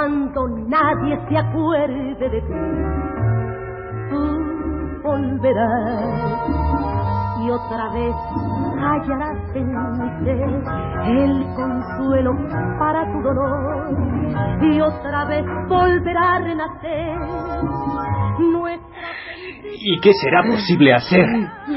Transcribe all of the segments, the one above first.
cuando nadie se acuerde de ti. Tú volverás y otra vez hallarás en mi ser el consuelo para tu dolor y otra vez volverá a renacer ¿Y qué será posible hacer?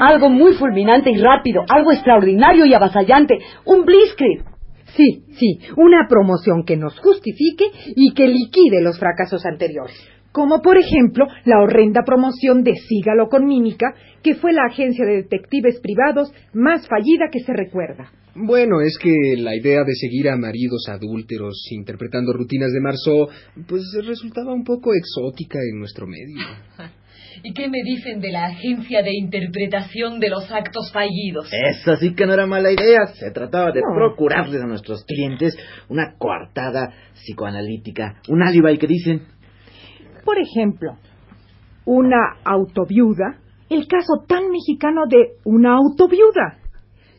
Algo muy fulminante y rápido, algo extraordinario y avasallante, un blitzkrieg. Sí, sí, una promoción que nos justifique y que liquide los fracasos anteriores como por ejemplo la horrenda promoción de Sígalo con Mímica, que fue la agencia de detectives privados más fallida que se recuerda. Bueno, es que la idea de seguir a maridos adúlteros interpretando rutinas de Marceau, pues resultaba un poco exótica en nuestro medio. ¿Y qué me dicen de la agencia de interpretación de los actos fallidos? Esa sí que no era mala idea. Se trataba de procurarles a nuestros clientes una coartada psicoanalítica, un alibi que dicen por ejemplo, una autoviuda, el caso tan mexicano de una autoviuda.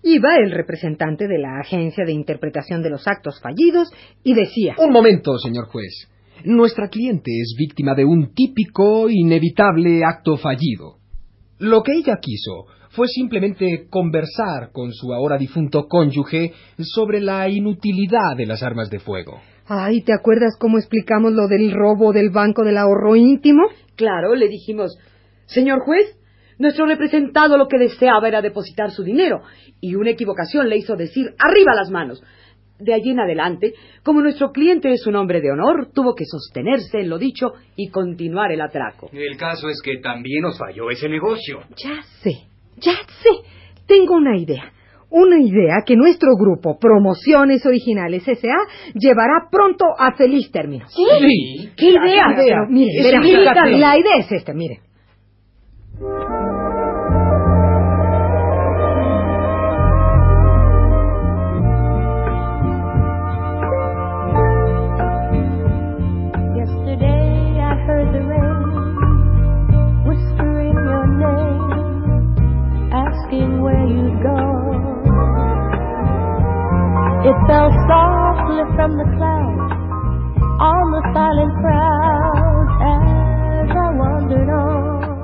Iba el representante de la agencia de interpretación de los actos fallidos y decía... Un momento, señor juez. Nuestra cliente es víctima de un típico, inevitable acto fallido. Lo que ella quiso fue simplemente conversar con su ahora difunto cónyuge sobre la inutilidad de las armas de fuego. Ay, ¿te acuerdas cómo explicamos lo del robo del Banco del Ahorro Íntimo? Claro, le dijimos, señor juez, nuestro representado lo que deseaba era depositar su dinero, y una equivocación le hizo decir, arriba las manos. De allí en adelante, como nuestro cliente es un hombre de honor, tuvo que sostenerse en lo dicho y continuar el atraco. El caso es que también nos falló ese negocio. Ya sé, ya sé. Tengo una idea una idea que nuestro grupo Promociones Originales S.A. llevará pronto a feliz término. ¿Sí? ¿Qué idea? mire, la idea es esta, mire.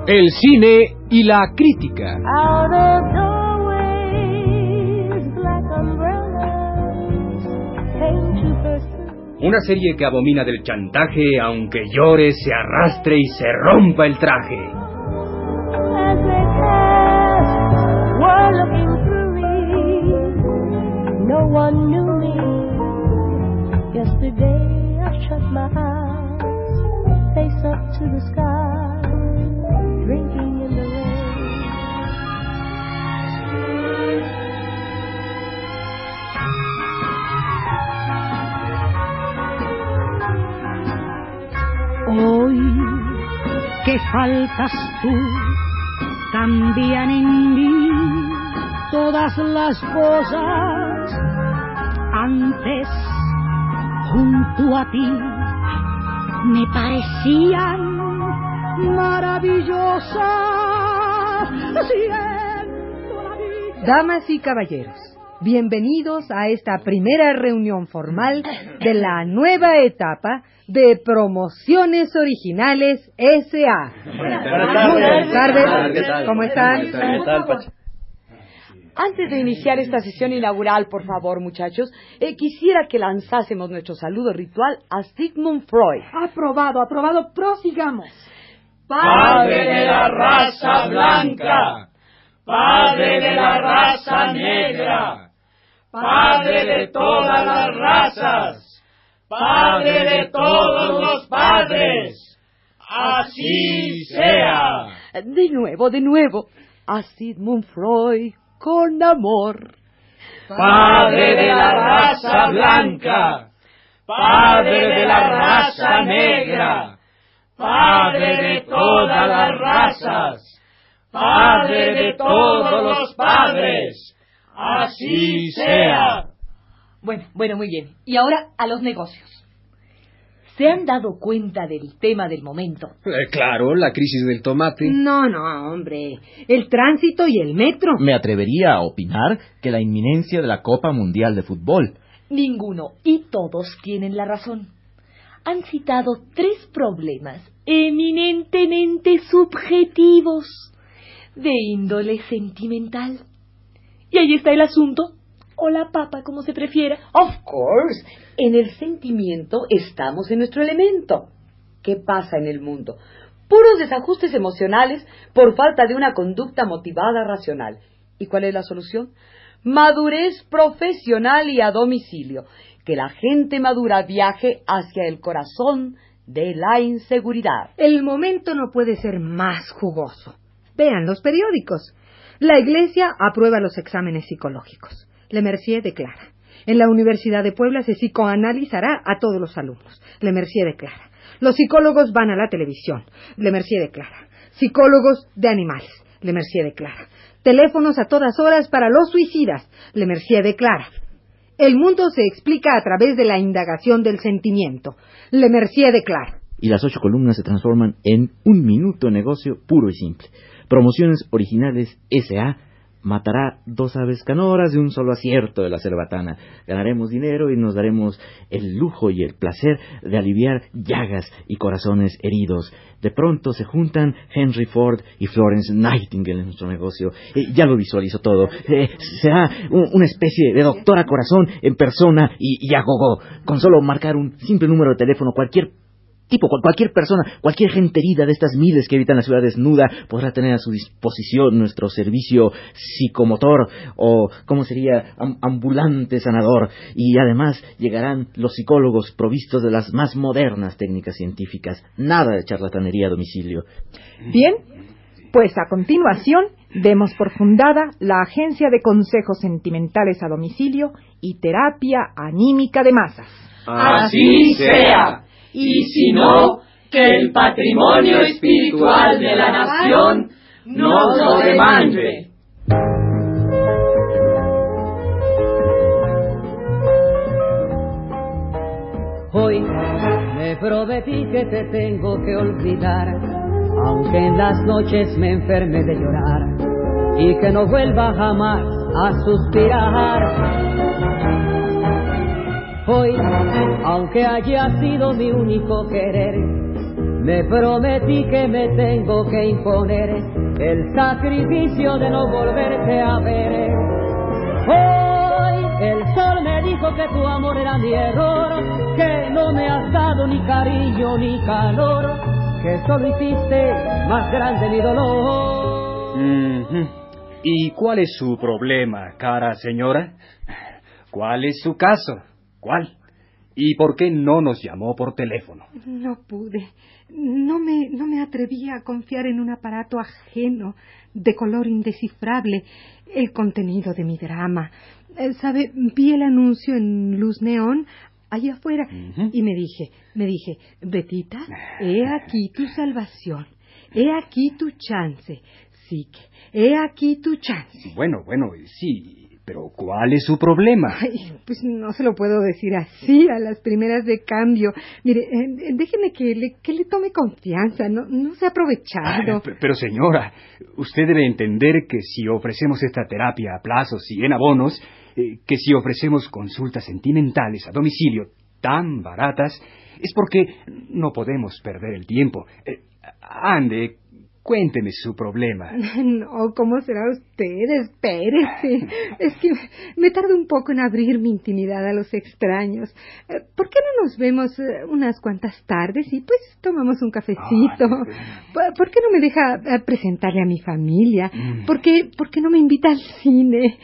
El cine y la crítica. Una serie que abomina del chantaje, aunque llore, se arrastre y se rompa el traje. Today I shut my eyes, face up to the sky, drinking in the rain. Hoy que faltas tú, cambian en mí todas las cosas antes junto a ti, me parecían maravillosas. Damas y caballeros, bienvenidos a esta primera reunión formal de la nueva etapa de Promociones Originales S.A. Buenas tardes. ¿Cómo están? Antes de iniciar esta sesión inaugural, por favor, muchachos, eh, quisiera que lanzásemos nuestro saludo ritual a Sigmund Freud. Aprobado, aprobado, prosigamos. Padre de la raza blanca, Padre de la raza negra, Padre de todas las razas, Padre de todos los padres, así sea. De nuevo, de nuevo, a Sigmund Freud con amor. Padre de la raza blanca, Padre de la raza negra, Padre de todas las razas, Padre de todos los padres, así sea. Bueno, bueno, muy bien. Y ahora a los negocios. ¿Se han dado cuenta del tema del momento? Eh, claro, la crisis del tomate. No, no, hombre. El tránsito y el metro. Me atrevería a opinar que la inminencia de la Copa Mundial de Fútbol. Ninguno, y todos tienen la razón. Han citado tres problemas eminentemente subjetivos de índole sentimental. Y ahí está el asunto, o la papa, como se prefiera. Of course, en el sentimiento estamos en nuestro elemento. ¿Qué pasa en el mundo? Puros desajustes emocionales por falta de una conducta motivada racional. ¿Y cuál es la solución? Madurez profesional y a domicilio. Que la gente madura viaje hacia el corazón de la inseguridad. El momento no puede ser más jugoso. Vean los periódicos. La Iglesia aprueba los exámenes psicológicos. Le Mercier declara. En la Universidad de Puebla se psicoanalizará a todos los alumnos. Le Mercier declara. Los psicólogos van a la televisión. Le Mercier declara. Psicólogos de animales. Le Mercier declara. Teléfonos a todas horas para los suicidas. Le Mercier declara. El mundo se explica a través de la indagación del sentimiento. Le Mercier declara. Y las ocho columnas se transforman en un minuto negocio puro y simple. Promociones originales SA matará dos aves canoras de un solo acierto de la cerbatana. Ganaremos dinero y nos daremos el lujo y el placer de aliviar llagas y corazones heridos. De pronto se juntan Henry Ford y Florence Nightingale en nuestro negocio. Eh, ya lo visualizo todo. Eh, será un- una especie de doctora corazón en persona y, y a gogo. Con solo marcar un simple número de teléfono, cualquier tipo, cual- cualquier persona, cualquier gente herida de estas miles que habitan la ciudad desnuda podrá tener a su disposición nuestro servicio psicomotor o, ¿cómo sería?, Am- ambulante sanador. Y además llegarán los psicólogos provistos de las más modernas técnicas científicas. Nada de charlatanería a domicilio. Bien, pues a continuación demos por fundada la Agencia de Consejos Sentimentales a Domicilio y Terapia Anímica de Masas. Así sea. Y si no, que el patrimonio espiritual de la nación nos lo demande. Hoy me prometí que te tengo que olvidar, aunque en las noches me enferme de llorar y que no vuelva jamás a suspirar. Hoy, aunque haya sido mi único querer, me prometí que me tengo que imponer el sacrificio de no volverte a ver. Hoy el sol me dijo que tu amor era mi error, que no me has dado ni cariño ni calor, que solo hiciste más grande mi dolor. ¿Y cuál es su problema, cara señora? ¿Cuál es su caso? ¿Cuál? ¿Y por qué no nos llamó por teléfono? No pude. No me, no me atreví a confiar en un aparato ajeno, de color indescifrable, el contenido de mi drama. Eh, ¿Sabe? Vi el anuncio en luz neón allá afuera y me dije, me dije, Betita, he aquí tu salvación, he aquí tu chance, sí, he aquí tu chance. Bueno, bueno, sí, pero ¿cuál es su problema? Ay, pues no se lo puedo decir así a las primeras de cambio. Mire, eh, déjeme que le, que le tome confianza, no, no se ha aprovechado. Pero señora, usted debe entender que si ofrecemos esta terapia a plazos y en abonos, eh, que si ofrecemos consultas sentimentales a domicilio tan baratas, es porque no podemos perder el tiempo. Eh, ande, cuénteme su problema. No, ¿cómo será usted? Espérese. Es que me tardo un poco en abrir mi intimidad a los extraños. Eh, ¿Por qué no nos vemos eh, unas cuantas tardes y pues tomamos un cafecito? ¿Por qué no me deja eh, presentarle a mi familia? ¿Por qué, por qué no me invita al cine?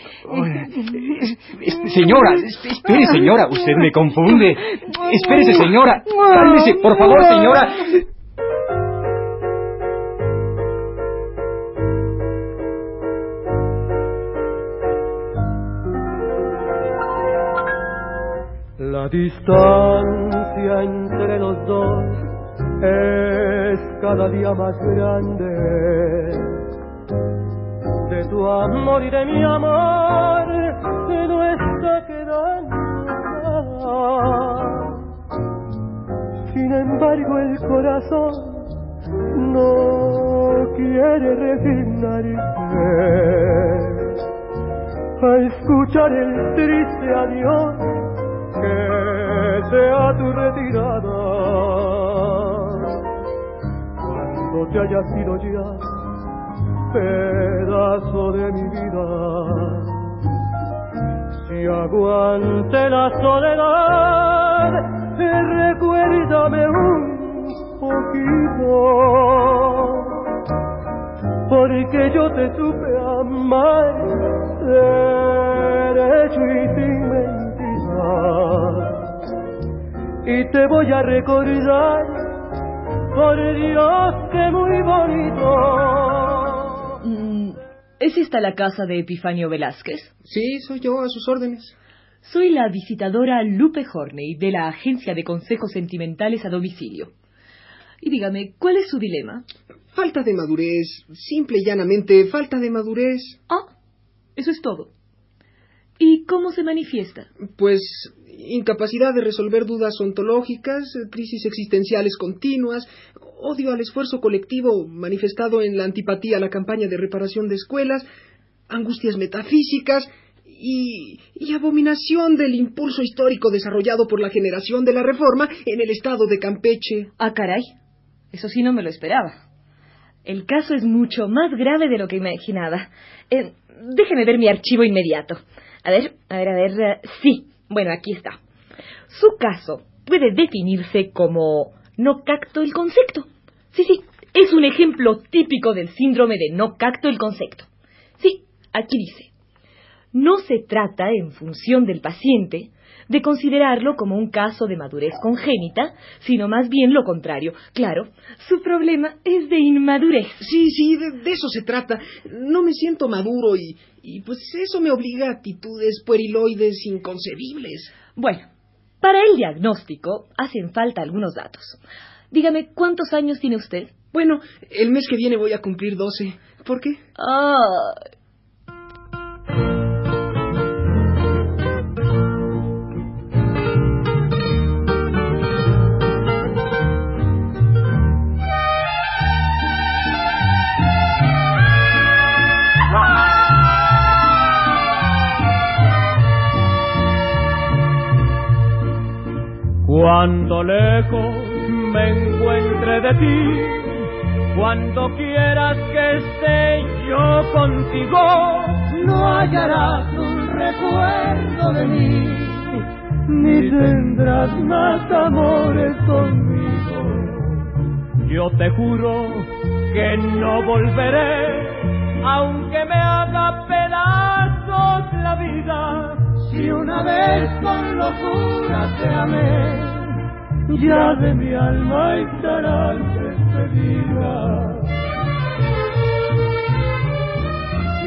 Señora, es- espere señora, usted me confunde. Espérese señora, cálmese, por favor señora. La distancia entre los dos es cada día más grande. De tu amor y de mi amor no está quedando sin embargo el corazón no quiere resignarse a escuchar el triste adiós sea tu retirada. Cuando te haya sido ya pedazo de mi vida, si aguante la soledad, recuérdame un poquito, porque yo te supe amar derecho y sin Y te voy a recordar, por Dios que muy bonito. Mm, ¿Es esta la casa de Epifanio Velázquez? Sí, soy yo, a sus órdenes. Soy la visitadora Lupe Horney de la Agencia de Consejos Sentimentales a Domicilio. Y dígame, ¿cuál es su dilema? Falta de madurez, simple y llanamente, falta de madurez. Ah, eso es todo. ¿Y cómo se manifiesta? Pues incapacidad de resolver dudas ontológicas, crisis existenciales continuas, odio al esfuerzo colectivo manifestado en la antipatía a la campaña de reparación de escuelas, angustias metafísicas, y, abominación del impulso histórico desarrollado por la generación de la Reforma en el estado de Campeche. Ah, caray. Eso sí no me lo esperaba. El caso es mucho más grave de lo que imaginaba. Eh, déjeme ver mi archivo inmediato. A ver, a ver, a ver. Eh, sí, bueno, aquí está. Su caso puede definirse como no cacto el concepto. Sí, sí, es un ejemplo típico del síndrome de no cacto el concepto. Sí, aquí dice no se trata, en función del paciente, de considerarlo como un caso de madurez congénita, sino más bien lo contrario. Claro, su problema es de inmadurez. Sí, sí, de, eso se trata. No me siento maduro y, y pues eso me obliga a actitudes pueriloides inconcebibles. Bueno, para el diagnóstico hacen falta algunos datos. Dígame, ¿cuántos años tiene usted? Bueno, el mes que viene voy a cumplir doce. ¿Por qué? Ah, Cuando lejos me encuentre de ti, cuando quieras que esté yo contigo, no hallarás un recuerdo de mí, ni tendrás más amores conmigo. Yo te juro que no volveré, aunque me haga pedazos la vida, si una vez con locura te amé ya de mi alma estarás despedida.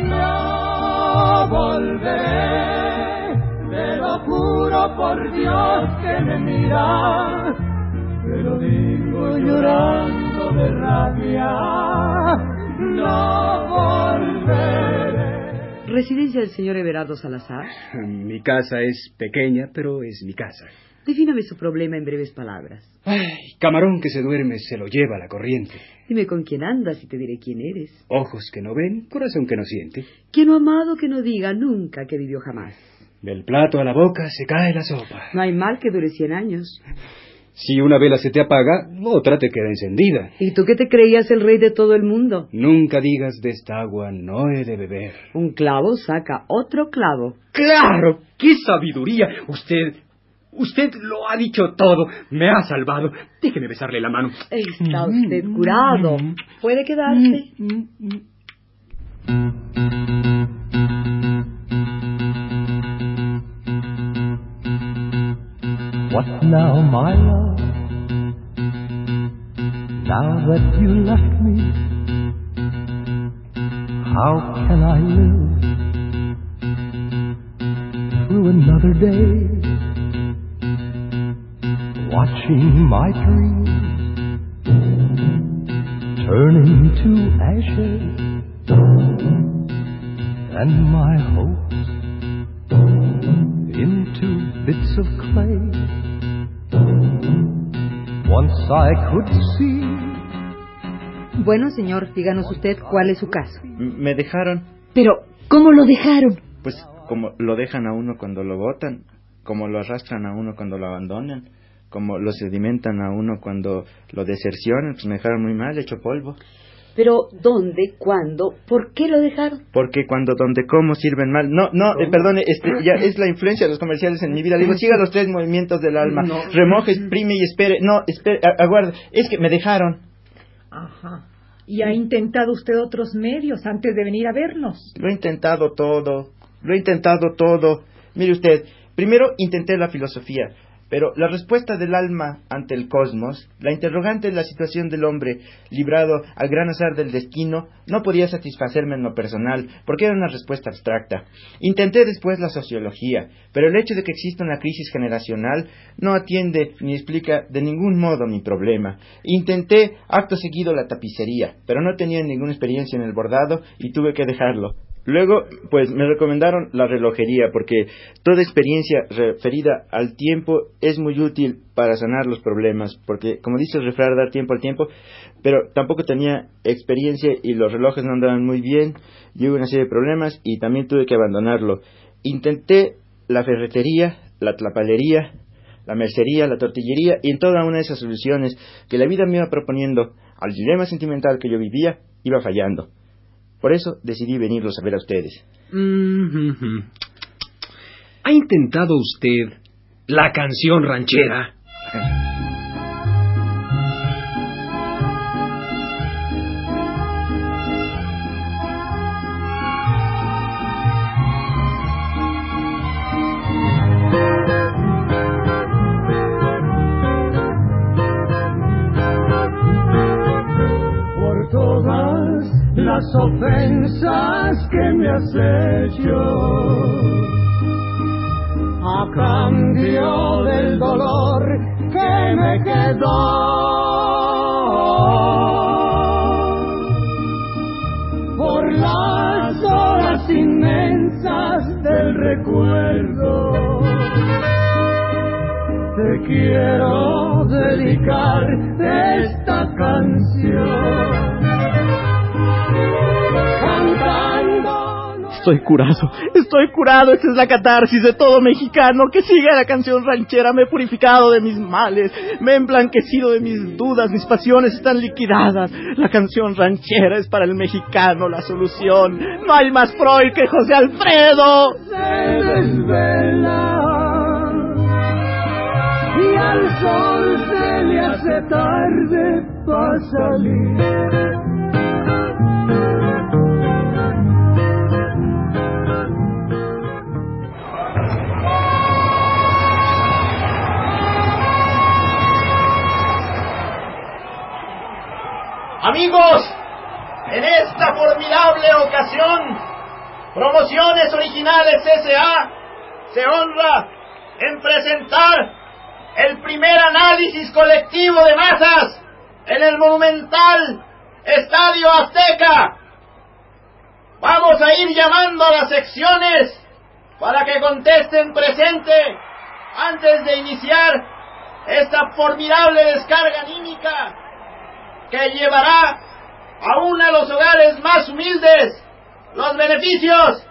No volveré, te lo juro por Dios que me mira, te lo digo llorando de rabia, no volveré. ¿Residencia del señor Everardo Salazar? Mi casa es pequeña, pero es mi casa. Defíname su problema en breves palabras. Ay, camarón que se duerme se lo lleva la corriente. Dime con quién andas y te diré quién eres. Ojos que no ven, corazón que no siente. Quien no amado que no diga nunca que vivió jamás. Del plato a la boca se cae la sopa. No hay mal que dure cien años. Si una vela se te apaga, otra te queda encendida. ¿Y tú qué te creías el rey de todo el mundo? Nunca digas de esta agua no he de beber. Un clavo saca otro clavo. ¡Claro! ¡Qué sabiduría! Usted Usted lo ha dicho todo. Me ha salvado. Déjeme besarle la mano. Está usted curado. ¿Puede quedarse? What now, my love? Now that you left me, how can I live through another day? Watching my dreams turning to ashes and my hopes into bits of clay. once I could see. Bueno, señor, díganos usted cuál es su caso. Me dejaron, Pero, ¿cómo lo dejaron? pues como lo dejan a uno cuando lo botan, como lo arrastran a uno cuando lo abandonan, como lo sedimentan a uno cuando lo desercionan, pues me dejaron muy mal, hecho polvo. Pero, ¿dónde? ¿Cuándo? ¿Por qué lo dejaron? Porque cuando donde como sirven mal. No, no, eh, perdone, este, ya es la influencia de los comerciales en mi vida. Le digo, siga los tres movimientos del alma. Remoje, exprime y espere. No, espere, aguarde. Es que me dejaron. Ajá. ¿Y ha intentado usted otros medios antes de venir a vernos? Lo he intentado todo. Lo he intentado todo. Mire usted, primero intenté la filosofía, pero la respuesta del alma ante el cosmos, la interrogante de la situación del hombre librado al gran azar del destino, no podía satisfacerme en lo personal, porque era una respuesta abstracta. Intenté después la sociología, pero el hecho de que exista una crisis generacional no atiende ni explica de ningún modo mi problema. Intenté acto seguido la tapicería, pero no tenía ninguna experiencia en el bordado y tuve que dejarlo. Luego, pues me recomendaron la relojería porque toda experiencia referida al tiempo es muy útil para sanar los problemas, porque como dice el refrán, dar tiempo al tiempo, pero tampoco tenía experiencia y los relojes no andaban muy bien, y hubo una serie de problemas y también tuve que abandonarlo. Intenté la ferretería, la tlapalería, la mercería, la tortillería y en toda una de esas soluciones que la vida me iba proponiendo al dilema sentimental que yo vivía, iba fallando. Por eso decidí venirlos a ver a ustedes. Mm, ujú. ¿Ha intentado usted la canción ranchera? Ofensas que me has hecho. A cambio del dolor que me quedó. Por las horas inmensas del recuerdo. Te quiero dedicar esta canción. Estoy curado, estoy curado, esta es la catarsis de todo mexicano que sigue la canción ranchera, me he purificado de mis males, me he emblanquecido de mis dudas, mis pasiones están liquidadas. La canción ranchera es para el mexicano la solución. No hay más Freud que José Alfredo. se desvela y al sol se le hace tarde para salir. Amigos, en esta formidable ocasión, Promociones Originales S.A. se honra en presentar el primer análisis colectivo de masas en el monumental Estadio Azteca. Vamos a ir llamando a las secciones para que contesten presente antes de iniciar esta formidable descarga anímica que llevará aún a los hogares más humildes los beneficios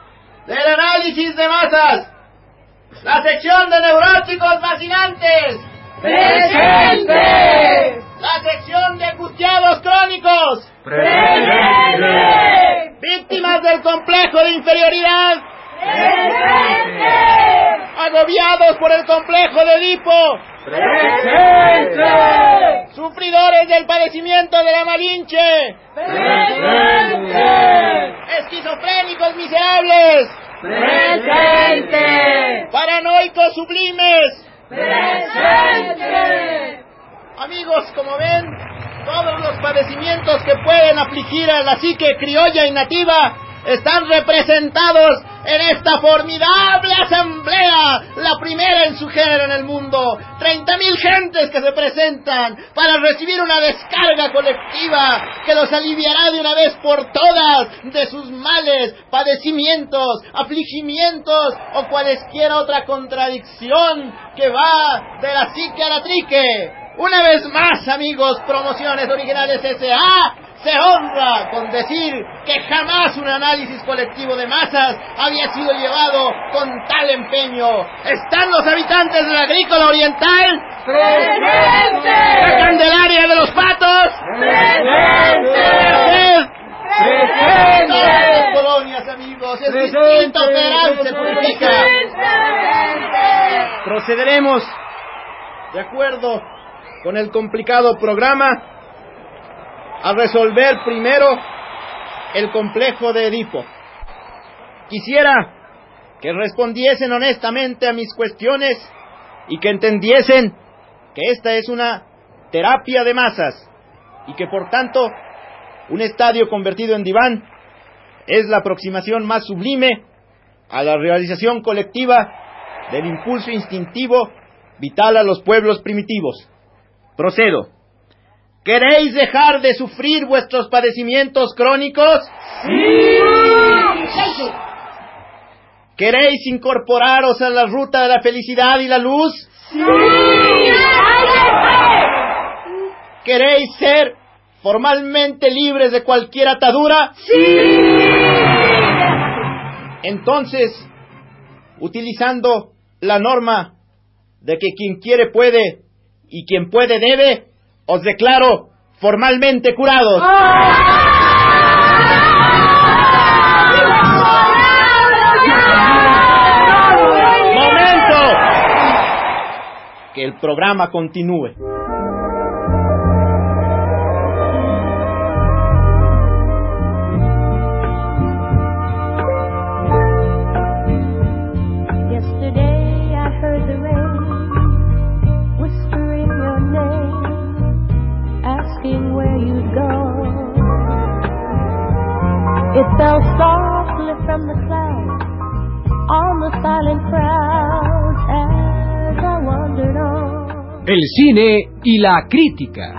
del análisis de masas. La sección de neuróticos fascinantes. ¡Presente! La sección de angustiados crónicos. ¡Presente! Víctimas del complejo de inferioridad. ¡Presente! Agobiados por el complejo de Edipo. ¡Presente! Sufridores del padecimiento de la Malinche. ¡Presente! Esquizofrénicos miserables. ¡Presente! Paranoicos sublimes. ¡Presente! Amigos, como ven, todos los padecimientos que pueden afligir a la psique criolla y nativa están representados en esta formidable asamblea, la primera en su género en el mundo. 30.000 gentes que se presentan para recibir una descarga colectiva que los aliviará de una vez por todas de sus males, padecimientos, afligimientos o cualesquiera otra contradicción que va de la psique a la trique. Una vez más, amigos, promociones originales S.A. Se honra con decir que jamás un análisis colectivo de masas había sido llevado con tal empeño. ¿Están los habitantes de la agrícola oriental? ¡Presente! ¿La Candelaria de los Patos? ¡Presente! Todas las colonias, amigos. Es distinto federal se purifica. Procederemos de acuerdo con el complicado programa a resolver primero el complejo de Edipo. Quisiera que respondiesen honestamente a mis cuestiones y que entendiesen que esta es una terapia de masas y que por tanto un estadio convertido en diván es la aproximación más sublime a la realización colectiva del impulso instintivo vital a los pueblos primitivos. Procedo. ¿Queréis dejar de sufrir vuestros padecimientos crónicos? ¡Sí! ¿Queréis incorporaros a la ruta de la felicidad y la luz? ¡Sí! ¿Queréis ser formalmente libres de cualquier atadura? ¡Sí! Entonces, utilizando la norma de que quien quiere puede y quien puede debe, os declaro formalmente curados. ¡Momento! Que el programa continúe. El cine y la crítica.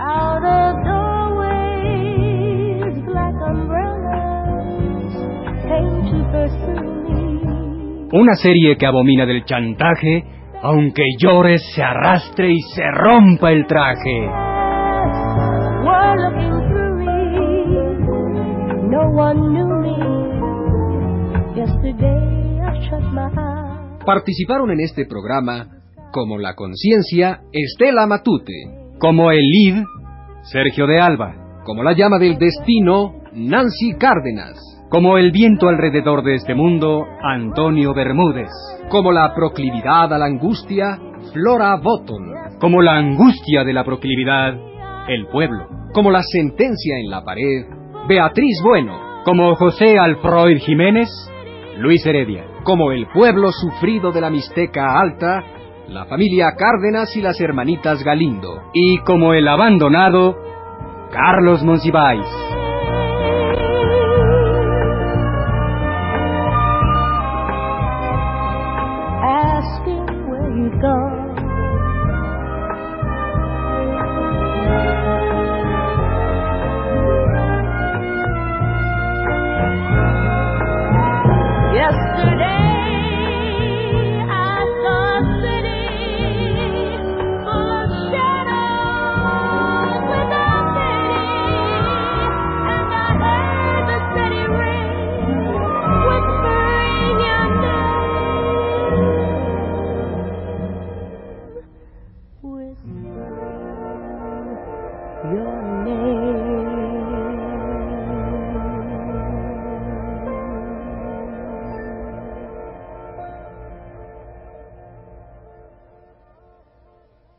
Una serie que abomina del chantaje, aunque llores, se arrastre y se rompa el traje. Participaron en este programa, como la conciencia, Estela Matute, Como el Lid, Sergio de Alba. como la llama del destino, Nancy Cárdenas, Como el viento alrededor de este mundo, Antonio Bermúdez. como la proclividad a la angustia, Flora Botton, Como la angustia de la proclividad, el pueblo. como la sentencia en la pared, Beatriz Bueno, Como José Alfroid Jiménez, Luis Heredia. como el pueblo sufrido de la Mixteca Alta, la familia Cárdenas y las hermanitas Galindo. Y como el abandonado, Carlos Monsiváis.